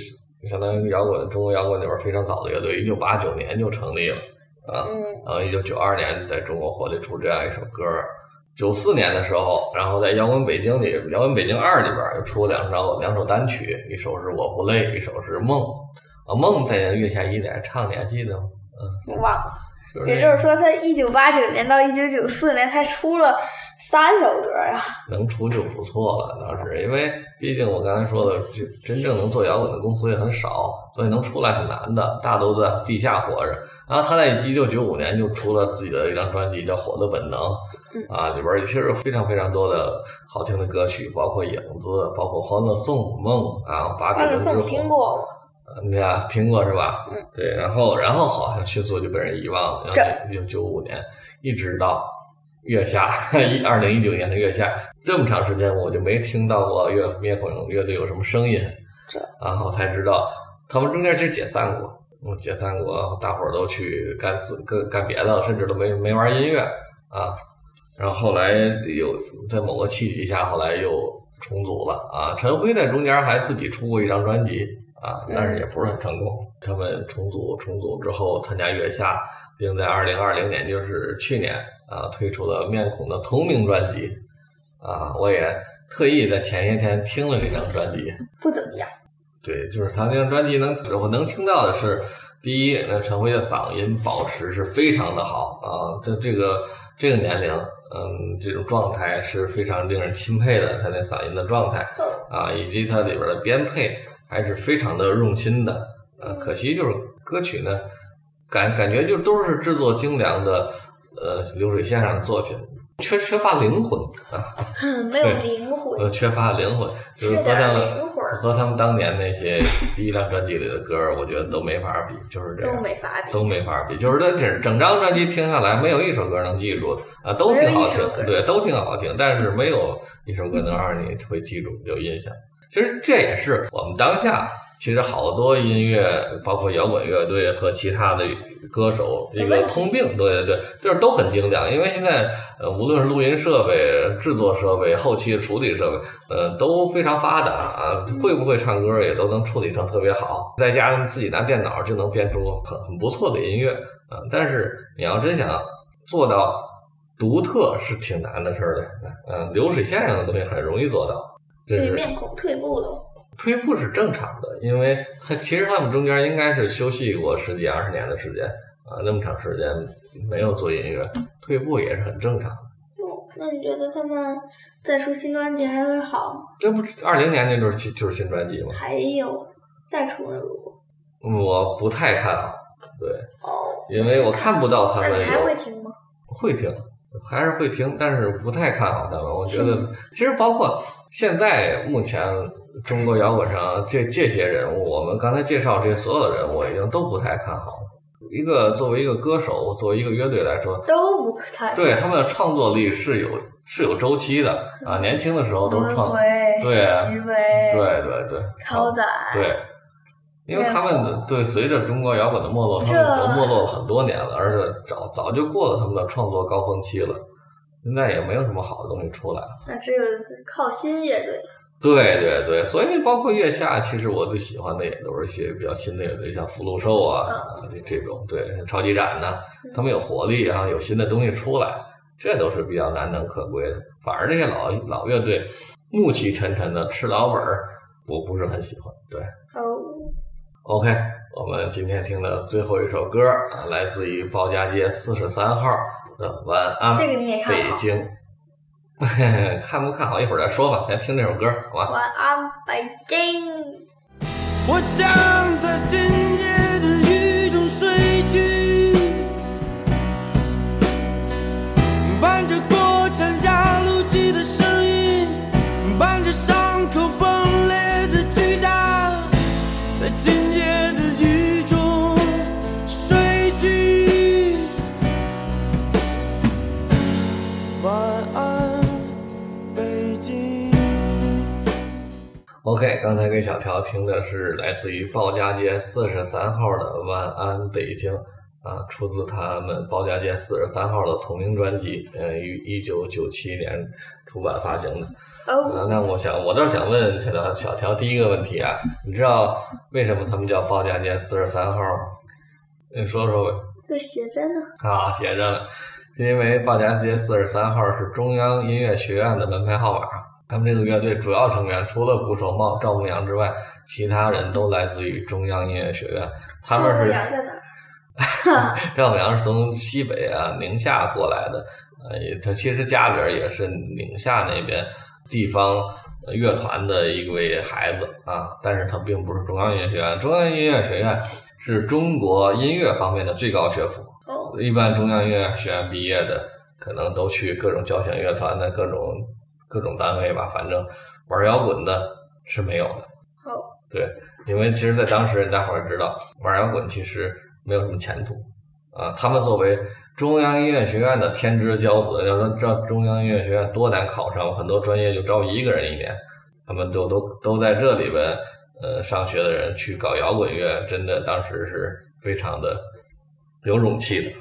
相当于摇滚中国摇滚里边非常早的乐队，一九八九年就成立了啊。嗯然后一九九二年在中国火力出这样一首歌儿，九四年的时候，然后在《摇滚北京》里，《摇滚北京二》里边儿又出了两首两首单曲，一首是《我不累》，一首是《梦》。啊，《梦》在月下一里还唱，你还记得吗？我忘了。就是也就是说，他一九八九年到一九九四年才出了三首歌呀。能出就不错了，当时因为毕竟我刚才说的，就真正能做摇滚的公司也很少，所以能出来很难的，大都在地下活着。然后他在一九九五年就出了自己的一张专辑，叫《火的本能》，啊，里边儿其实有非常非常多的好听的歌曲，包括《影子》，包括《欢乐颂》《梦》啊，《把欢乐颂彼得之火》听过吗？你俩听过是吧？嗯，对，然后然后好像迅速就被人遗忘了，这一九九五年一直到月下一二零一九年的月下，这么长时间我就没听到过乐面孔乐队有什么声音，这然后才知道他们中间其实解散过，嗯，解散过，大伙儿都去干自干干别的了，甚至都没没玩音乐啊。然后后来有在某个契机下，后来又重组了啊。陈辉在中间还自己出过一张专辑啊，但是也不是很成功。他们重组重组之后参加月下，并在二零二零年，就是去年啊，推出了面孔的同名专辑啊。我也特意在前些天听了这张专辑，不怎么样。对，就是他那张专辑能我能听到的是，第一，那陈辉的嗓音保持是非常的好啊，这这个这个年龄，嗯，这种状态是非常令人钦佩的，他那嗓音的状态啊，以及他里边的编配还是非常的用心的，啊，可惜就是歌曲呢，感感觉就都是制作精良的，呃，流水线上的作品，缺缺乏灵魂啊，(laughs) 没有灵魂，呃，缺乏灵魂，就是和缺点他们灵魂儿和他们当年那些 (laughs) 第一张专辑里的歌儿，我觉得都没法比，就是这样，都没法比。都没法比，就是这整整张专辑听下来，没有一首歌能记住啊，都挺好听对，都挺好听，但是没有一首歌能让你会记住有印象。其实这也是我们当下，其实好多音乐，包括摇滚乐队和其他的歌手一个通病，对对对，就是都很精良。因为现在呃，无论是录音设备、制作设备、后期处理设备，呃，都非常发达啊，会不会唱歌也都能处理成特别好，再加上自己拿电脑就能编出很很不错的音乐啊。但是你要真想做到独特，是挺难的事儿的。嗯、流水线上的东西很容易做到。这所以是面孔退步了。退步是正常的，因为他其实他们中间应该是休息过十几二十年的时间啊，那么长时间没有做音乐，退步也是很正常的。哦，那你觉得他们再出新专辑还会好？这不二零年那就是新就是新专辑吗？还有再出呢？如果嗯我不太看好，对，哦，因为我看不到他们有还会听吗？会听，还是会听，但是不太看好他们。我觉得其实包括现在目前中国摇滚上这这些人物，我们刚才介绍这些所有的人物，我已经都不太看好了。一个作为一个歌手，作为一个乐队来说，都不太对他们的创作力是有是有周期的啊。年轻的时候都是创，回对徐伟，对对对，超载，对，因为他们的对随着中国摇滚的没落，他这们都没落了很多年了，而且早早就过了他们的创作高峰期了。现在也没有什么好的东西出来。那只有靠新乐队。对对对，所以包括月下，其实我最喜欢的也都是一些比较新的乐队，像福禄寿啊，这这种对超级展呐，他们有活力啊，有新的东西出来，这都是比较难能可贵的。反而这些老老乐队暮气沉沉的吃老本儿，我不是很喜欢。对哦，，OK，我们今天听的最后一首歌啊，来自于包家街四十三号的《晚安这个你也看好北京》。(laughs) 看不看好一会儿再说吧，先听这首歌，好吧？晚安，北京。我将在今夜的雨中睡去，伴着过站压路机的声音，伴着伤口崩裂的巨响，在今夜 OK，刚才给小乔听的是来自于鲍家街四十三号的《晚安北京》啊，出自他们鲍家街四十三号的同名专辑，呃，于一九九七年出版发行的。哦，呃，那我想，我倒是想问小条，小乔第一个问题啊，你知道为什么他们叫鲍家街四十三号吗？你说说呗。这写着呢。啊，写着呢，因为鲍家街四十三号是中央音乐学院的门牌号码。他们这个乐队主要成员除了鼓手茂赵牧阳之外，其他人都来自于中央音乐学院。他们是杨在哪？(laughs) 赵牧阳是从西北啊宁夏过来的，呃，也他其实家里边也是宁夏那边地方呃乐团的一位孩子啊，但是他并不是中央音乐学院。中央音乐学院是中国音乐方面的最高学府，哦，一般中央音乐学院毕业的，可能都去各种交响乐团的各种各种单位吧，反正玩摇滚的是没有的。哦，对，因为其实，在当时大伙儿知道，玩摇滚其实没有什么前途啊。他们作为中央音乐学院的天之骄子，要说知道中央音乐学院多难考上，很多专业就招一个人一年，他们都都都在这里边呃上学的人去搞摇滚乐，真的当时是非常的有勇气的。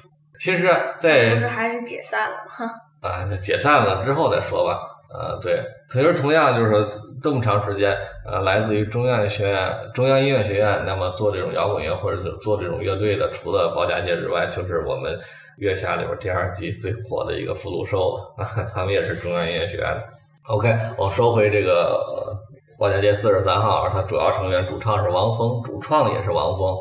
其实，在不是还是解散了吗？哼，(laughs) 啊，那解散了之后再说吧。呃，对，其实同样就是说这么长时间，呃，来自于中央学院、中央音乐学院，那么做这种摇滚乐或者做这种乐队的，除了包家街之外，就是我们月下里边第二季最火的一个福禄寿了，(laughs) 他们也是中央音乐学院的。OK，我说回这个、呃包家街四十三号，它主要成员主唱是王峰，主创也是王峰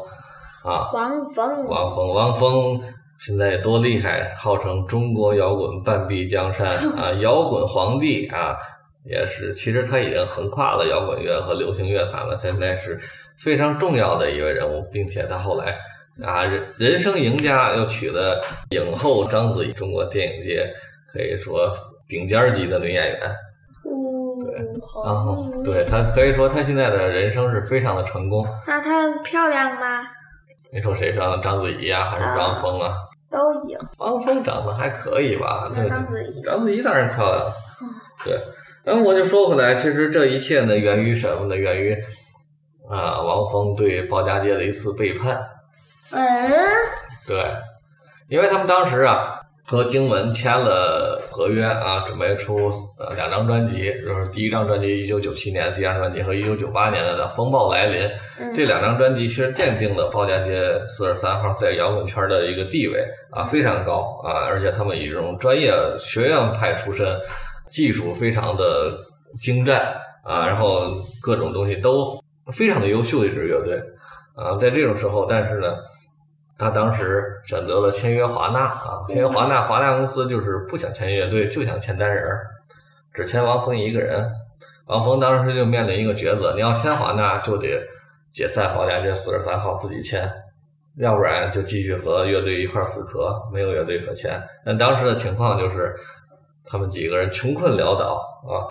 啊。王峰，王峰，王峰现在多厉害，号称中国摇滚半壁江山 (laughs) 啊，摇滚皇帝啊，也是。其实他已经横跨了摇滚乐和流行乐坛了，现在是非常重要的一位人物，并且他后来啊，人人生赢家又娶了影后章子怡，中国电影界可以说顶尖儿级的女演员。对，然后，对他可以说他现在的人生是非常的成功。那她漂亮吗？你说谁上章子怡啊，还是汪峰啊？都有。王峰长得还可以吧？那这章子怡章子怡当然漂亮。对，然后我就说回来，其实这一切呢，源于什么呢？源于啊，王峰对鲍家街的一次背叛。嗯，对，因为他们当时啊和经文签了合约啊，准备出呃两张专辑，就是第一张专辑一九九七年，第二张专辑和一九九八年的《风暴来临》嗯这两张专辑，其实奠定了包家街四十三号在摇滚圈的一个地位啊，非常高啊，而且他们以这种专业学院派出身，技术非常的精湛啊，然后各种东西都非常的优秀的一支乐队啊，在这种时候，但是呢。他当时选择了签约华纳啊，签约华纳，华纳公司就是不想签乐队，就想签单人，只签王峰一个人。王峰当时就面临一个抉择：你要签华纳，就得解散包家街四十三号自己签，要不然就继续和乐队一块死磕，没有乐队可签。但当时的情况就是，他们几个人穷困潦倒啊。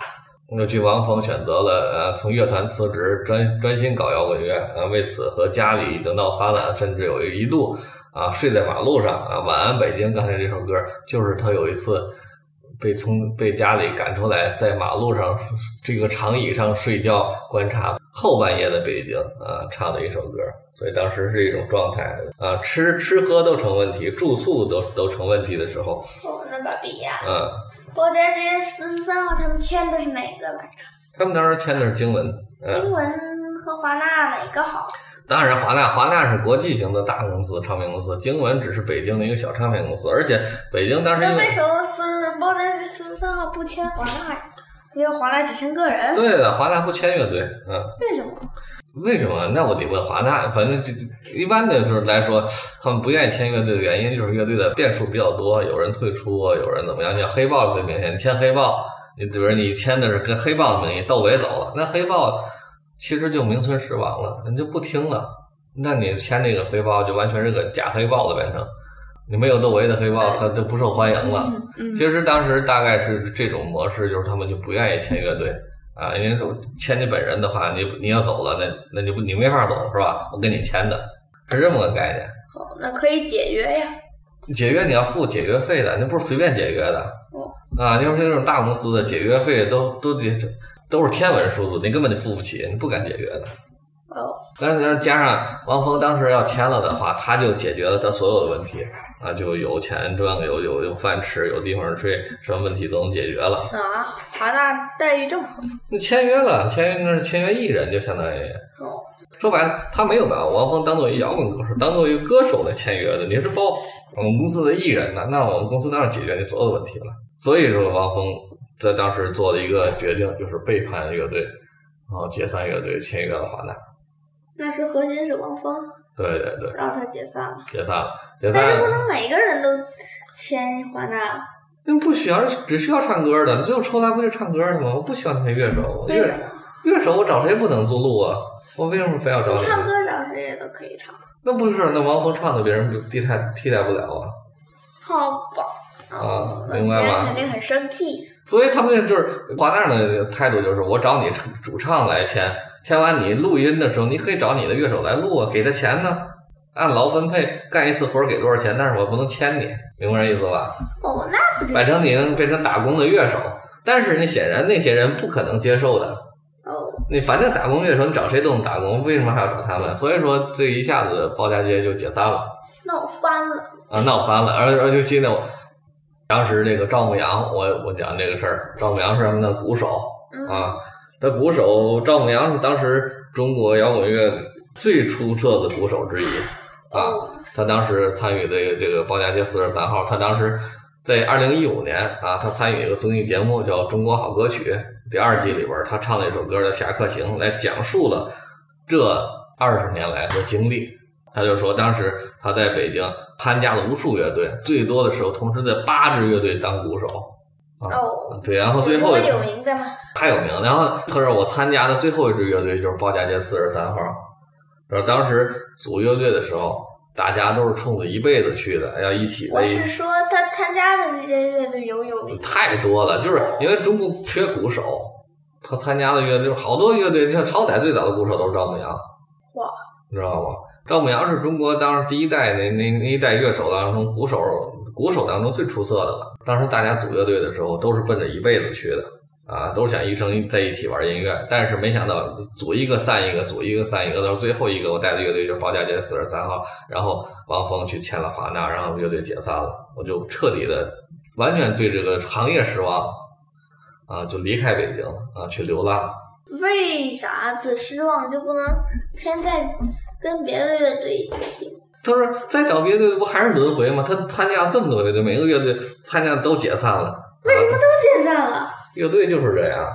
那据王峰选择了呃从乐团辞职，专专心搞摇滚乐啊，为此和家里已经闹翻了，甚至有一度啊睡在马路上啊。晚安北京，刚才这首歌就是他有一次被从被家里赶出来，在马路上这个长椅上睡觉，观察后半夜的北京啊，唱的一首歌。所以当时是一种状态啊，吃吃喝都成问题，住宿都都成问题的时候，哦，那把比呀，嗯，包家街四十三号他们签的是哪个来着？他们当时签的是经文，经文和华纳哪个好？当然，华纳华纳是国际型的大公司，唱片公司，经文只是北京的一个小唱片公司，而且北京当时因为什么四十包家街四十三号不签华纳呀？因为华纳只签个人。对的，华纳不签乐队，嗯，为什么？为什么？那我得问华纳。反正这一般的就是来说，他们不愿意签乐队的原因就是乐队的变数比较多，有人退出，有人怎么样。你像黑豹最明显，你签黑豹，你比如你签的是跟黑豹的名义，窦唯走了，那黑豹其实就名存实亡了，人就不听了。那你签这个黑豹就完全是个假黑豹了，变成你没有窦唯的黑豹，它就不受欢迎了。其实当时大概是这种模式，就是他们就不愿意签乐队啊，因为说签你本人的话，你你要走了，那那你不你没法走是吧？我跟你签的是这么个概念。哦，那可以解约呀。解约你要付解约费的，那不是随便解约的啊！要是那种大公司的解约费都都得都是天文数字，你根本就付不起，你不敢解约的。哦，但是加上王峰当时要签了的话，他就解决了他所有的问题啊，就有钱赚，有有有饭吃，有地方睡，什么问题都能解决了。啊，华纳待遇这么好。你签约了，签约那是签约艺人，就相当于哦，说白了，他没有把王峰当做一摇滚歌手，当做一个歌手来签约的。你是包我们公司的艺人呢，那我们公司当然解决你所有的问题了。所以说，王峰在当时做了一个决定，就是背叛乐队，然后解散乐队，签约了华纳。那是核心是汪峰，对对对，然后他解散了。解散了，解散了。但是不能每个人都签华纳，因为不需要，只需要唱歌的。你最后出来不就唱歌的吗？我不喜欢那乐手，乐为什么？乐手我找谁不能做录啊？我为什么非要找你？唱歌找谁也都可以唱。那不是那汪峰唱的，别人就替代替代不了啊。好吧。哦啊明白吗别人肯定很生气。所以他们就是华纳的态度，就是我找你主主唱来签，签完你录音的时候，你可以找你的乐手来录啊，给他钱呢，按劳分配，干一次活儿给多少钱，但是我不能签你，明白这意思吧？哦，那不就摆成你能变成打工的乐手，但是你显然那些人不可能接受的。哦，你反正打工乐手，你找谁都能打工，为什么还要找他们？所以说这一下子包家街就解散了。闹翻了。啊，闹翻了，而而尤其呢，当时这个赵牧阳，我我讲这个事儿，赵牧阳是他们的鼓手嗯。啊，他鼓手赵牧阳是当时中国摇滚乐最出色的鼓手之一啊。哦。他当时参与这个这个包家街四十三号，他当时在二零一五年啊，他参与一个综艺节目叫《中国好歌曲》第二季里边，他唱了一首歌叫《侠客行》，来讲述了这二十年来的经历。他就说，当时他在北京参加了无数乐队，最多的时候同时在八支乐队当鼓手。啊，哦，对，然后最后有有名的吗？太有名了。然后他说我参加的最后一支乐队就是包家街四十三号。然后当时组乐队的时候，大家都是冲着一辈子去的，要一起我是说他参加的那些乐队有有名。太多了，就是因为中国缺鼓手，他参加的乐队好多乐队，你像超载最早的鼓手都是赵牧阳，哇，你知道吗？赵牧阳是中国当时第一代那那那一代乐手当中鼓手鼓手当中最出色的了。当时大家组乐队的时候都是奔着一辈子去的啊，都是想一生在一起玩音乐，但是没想到组一个散一个，组一个散一个，到最后一个我带的乐队就是包家街四十三号，然后汪峰去签了华纳，然后乐队解散了，我就彻底的完全对这个行业失望啊，就离开北京啊，去流浪。为啥子失望就不能现在跟别的乐队一起？他说再找乐队不还是轮回吗？他参加这么多乐队，每个乐队参加都解散了。为什么都解散了？乐队就是这样，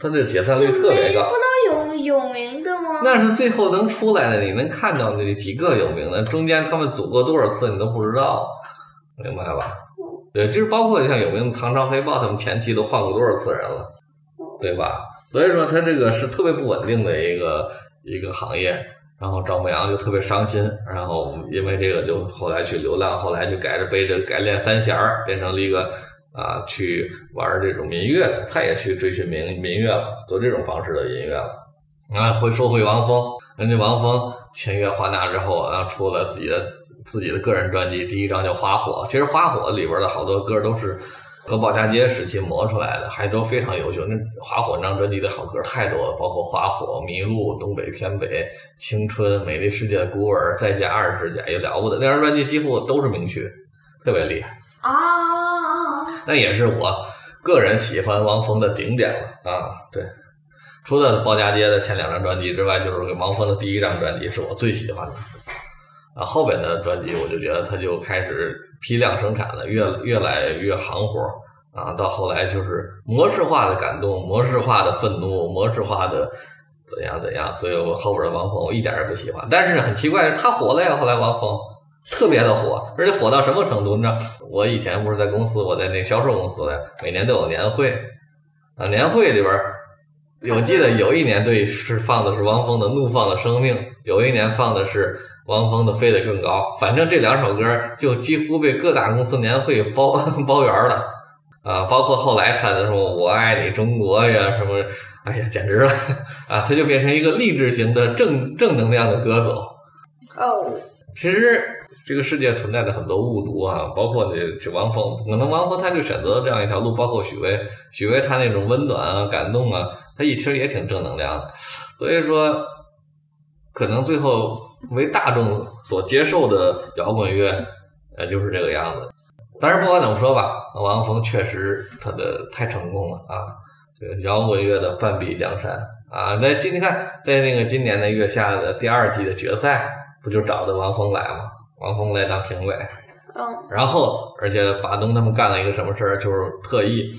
他这解散率特别高。不都有有名的吗？那是最后能出来的，你能看到那几个有名的，中间他们组过多少次你都不知道，明白吧？对，就是包括像有名的唐朝黑豹，他们前期都换过多少次人了，对吧？所以说他这个是特别不稳定的一个一个行业。然后赵牧阳就特别伤心，然后因为这个就后来去流浪，后来就改着背着改练三弦，变成了一个啊去玩这种民乐的，他也去追寻民民乐了，做这种方式的音乐了。啊，回说回王峰，人家王峰签约华纳之后，啊，出了自己的自己的个人专辑，第一张叫《花火》。其实《花火》里边的好多歌都是和鲍家街时期磨出来的，还都非常优秀。那《花火》那张专辑的好歌太多了，包括《花火》《迷路》《东北偏北》《青春》《美丽世界的孤儿》再加二十加也了不得。那张专辑几乎都是名曲，特别厉害。啊，那也是我个人喜欢汪峰的顶点了啊！对，除了包家街的前两张专辑之外，就是王峰的第一张专辑是我最喜欢的。啊，后边的专辑我就觉得他就开始批量生产了，越越来越行活啊，到后来就是模式化的感动，模式化的愤怒，模式化的怎样怎样，所以我后边的王峰我一点也不喜欢。但是很奇怪，他火了呀，后来王峰特别的火，而且火到什么程度？你知道，我以前不是在公司，我在那销售公司的，每年都有年会啊，年会里边。我记得有一年对是放的是汪峰的《怒放的生命》，有一年放的是汪峰的《飞得更高》，反正这两首歌就几乎被各大公司年会包 (laughs) 包圆了啊！包括后来他的什么“我爱你中国”呀，什么，哎呀，简直了啊！他就变成一个励志型的正正能量的歌手。哦，其实这个世界存在着很多误读啊，包括这这王峰，可能王峰他就选择了这样一条路，包括许巍，许巍他那种温暖啊、感动啊，他其实也挺正能量的，所以说，可能最后为大众所接受的摇滚乐，呃，就是这个样子。但是不管怎么说吧，王峰确实他的太成功了啊，这个摇滚乐的半壁江山啊。那今你看，在那个今年的月下的第二季的决赛，不就找的王峰来吗？王峰来当评委，嗯，然后而且把东他们干了一个什么事儿，就是特意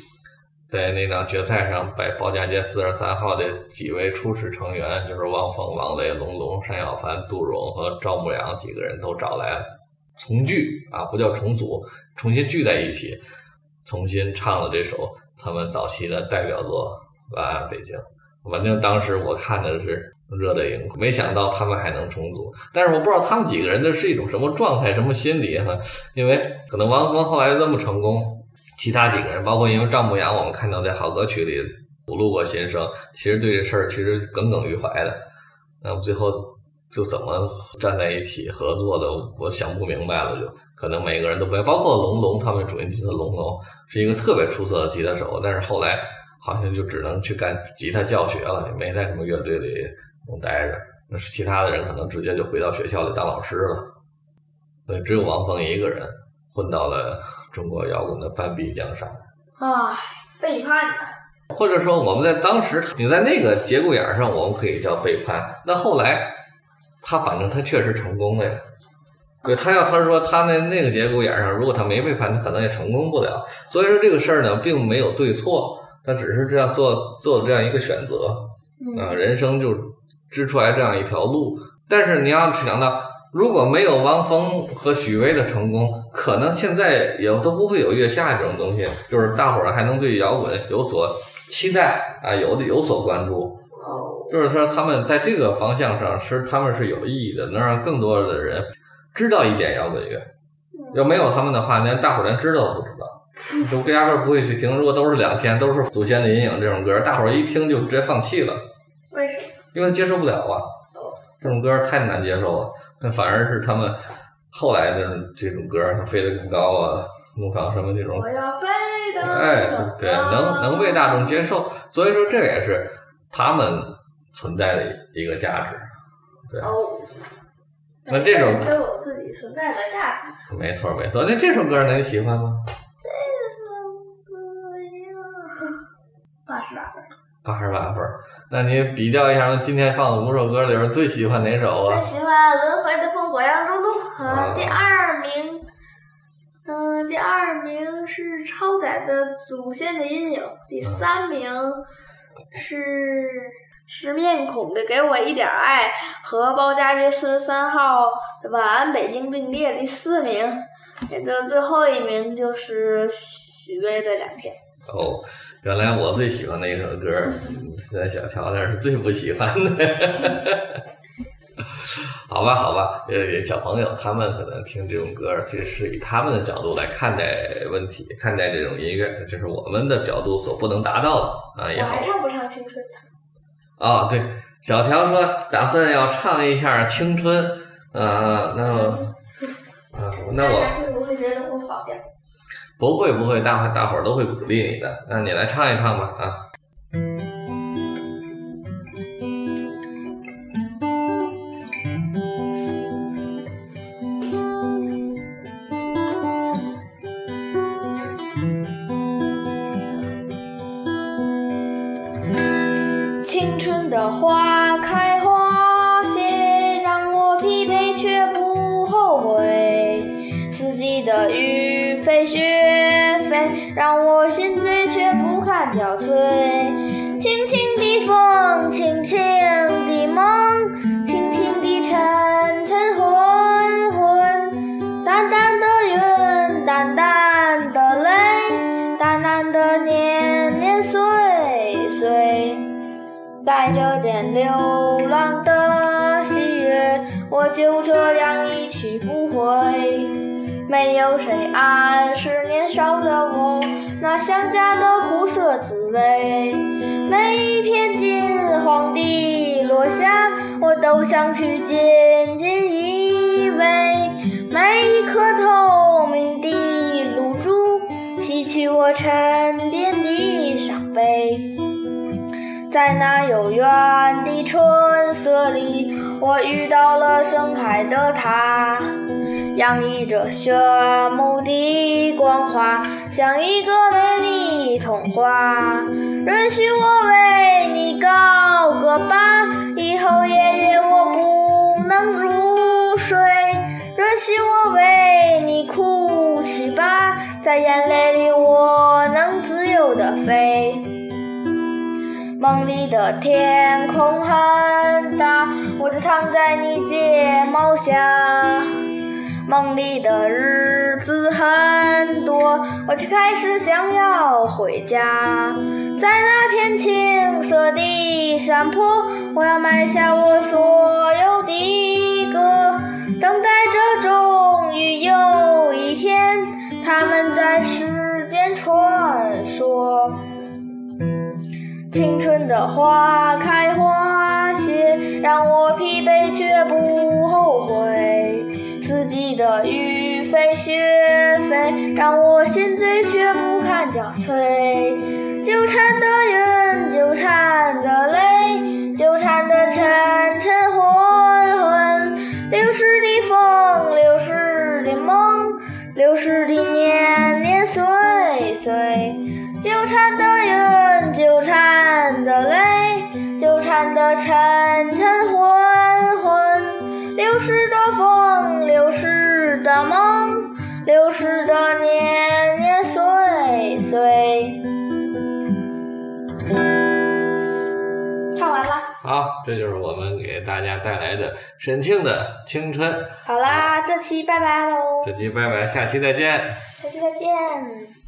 在那场决赛上把包家街四十三号的几位初始成员，就是汪峰、王雷、龙龙、单小凡、杜荣和赵牧阳几个人都找来重聚啊，不叫重组，重新聚在一起，重新唱了这首他们早期的代表作《晚安北京》。反正当时我看的是热泪盈眶，没想到他们还能重组。但是我不知道他们几个人的是一种什么状态、什么心理哈，因为可能王峰后来这么成功，其他几个人，包括因为赵牧阳，我们看到在好歌曲里吐露过心声，其实对这事儿其实耿耿于怀的。那么最后就怎么站在一起合作的，我想不明白了就。可能每个人都不，包括龙龙他们主音吉他龙龙是一个特别出色的吉他手，但是后来好像就只能去干吉他教学了，也没在什么乐队里能待着。那是其他的人可能直接就回到学校里当老师了。所以只有王峰一个人混到了中国摇滚的半壁江山。啊，背叛了。或者说我们在当时，你在那个节骨眼上，我们可以叫背叛。那后来他反正他确实成功了呀。对他要他说他那那个节骨眼上，如果他没背叛，他可能也成功不了。所以说这个事儿呢，并没有对错他只是这样做做了这样一个选择，啊，嗯人生就支出来这样一条路。但是你要想到，如果没有汪峰和许巍的成功，可能现在也都不会有月下这种东西，就是大伙儿还能对摇滚有所期待啊，有的有所关注。哦，就是说，他们在这个方向上是他们是有意义的，能让更多的人知道一点摇滚乐。要没有他们的话，连大伙儿连知道都不知道，就压根儿不会去听。如果都是两天，都是祖先的阴影这种歌，大伙儿一听就直接放弃了，为什么？因为接受不了啊。这种歌太难接受了，那反而是他们后来的这种歌，像飞得更高啊、怒放什么这种我，要飞得哎，对对，能能被大众接受，所以说这也是他们存在的一个价值。对，哦，那这种都有自己存在的价值。没错没错。那这首歌呢，你喜欢吗？这首歌呀，(laughs) 八十八分。八十八分儿。那你比较一下，今天放的五首歌里边最喜欢哪首啊？最喜欢《轮回的烽火扬州路》啊呃，第二名，嗯、第二名是超载的《祖先的阴影》，第三名是是面孔的《给我一点爱》和包家街四十三号的《晚安北京》并列第四名，也就最后一名就是许巍的两天。哦，原来我最喜欢的一首歌，(laughs) 嗯现在小乔那是最不喜欢的。好吧，好吧，呃，小朋友他们可能听这种歌，这是以他们的角度来看待问题，看待这种音乐，这是我们的角度所不能达到的啊，也还。唱不唱青春呢？啊，对，小乔说打算要唱一下《青春》，呃，那么，啊，那我会不会觉得我跑调？不会不会，大伙大伙儿都会鼓励你的。那你来唱一唱吧啊！都想去紧紧依偎。每一颗透明的露珠，洗去我沉淀的伤悲。在那悠远的春色里，我遇到了盛开的她，洋溢着炫目的光华，像一个美丽童话。允许我为在眼泪里我能自由的飞。梦里的天空很大，我就躺在你睫毛下。梦里的日子很多，我却开始想要回家。在那片青色的山坡，我要埋下我所有的歌，等待着终于有一天，他们在世间传说。青春的花开花谢，让我疲惫却不后悔；四季的雨飞雪飞，让我心醉却不堪憔悴。纠缠的云，纠缠的泪，纠缠的沉沉昏流逝的年年岁岁。纠缠的云，纠缠的泪，纠缠的晨晨昏昏，流逝的风，流逝的梦，流逝的年年岁岁。好，这就是我们给大家带来的沈庆的青春。好啦，这期拜拜喽，这期拜拜，下期再见。下期再见。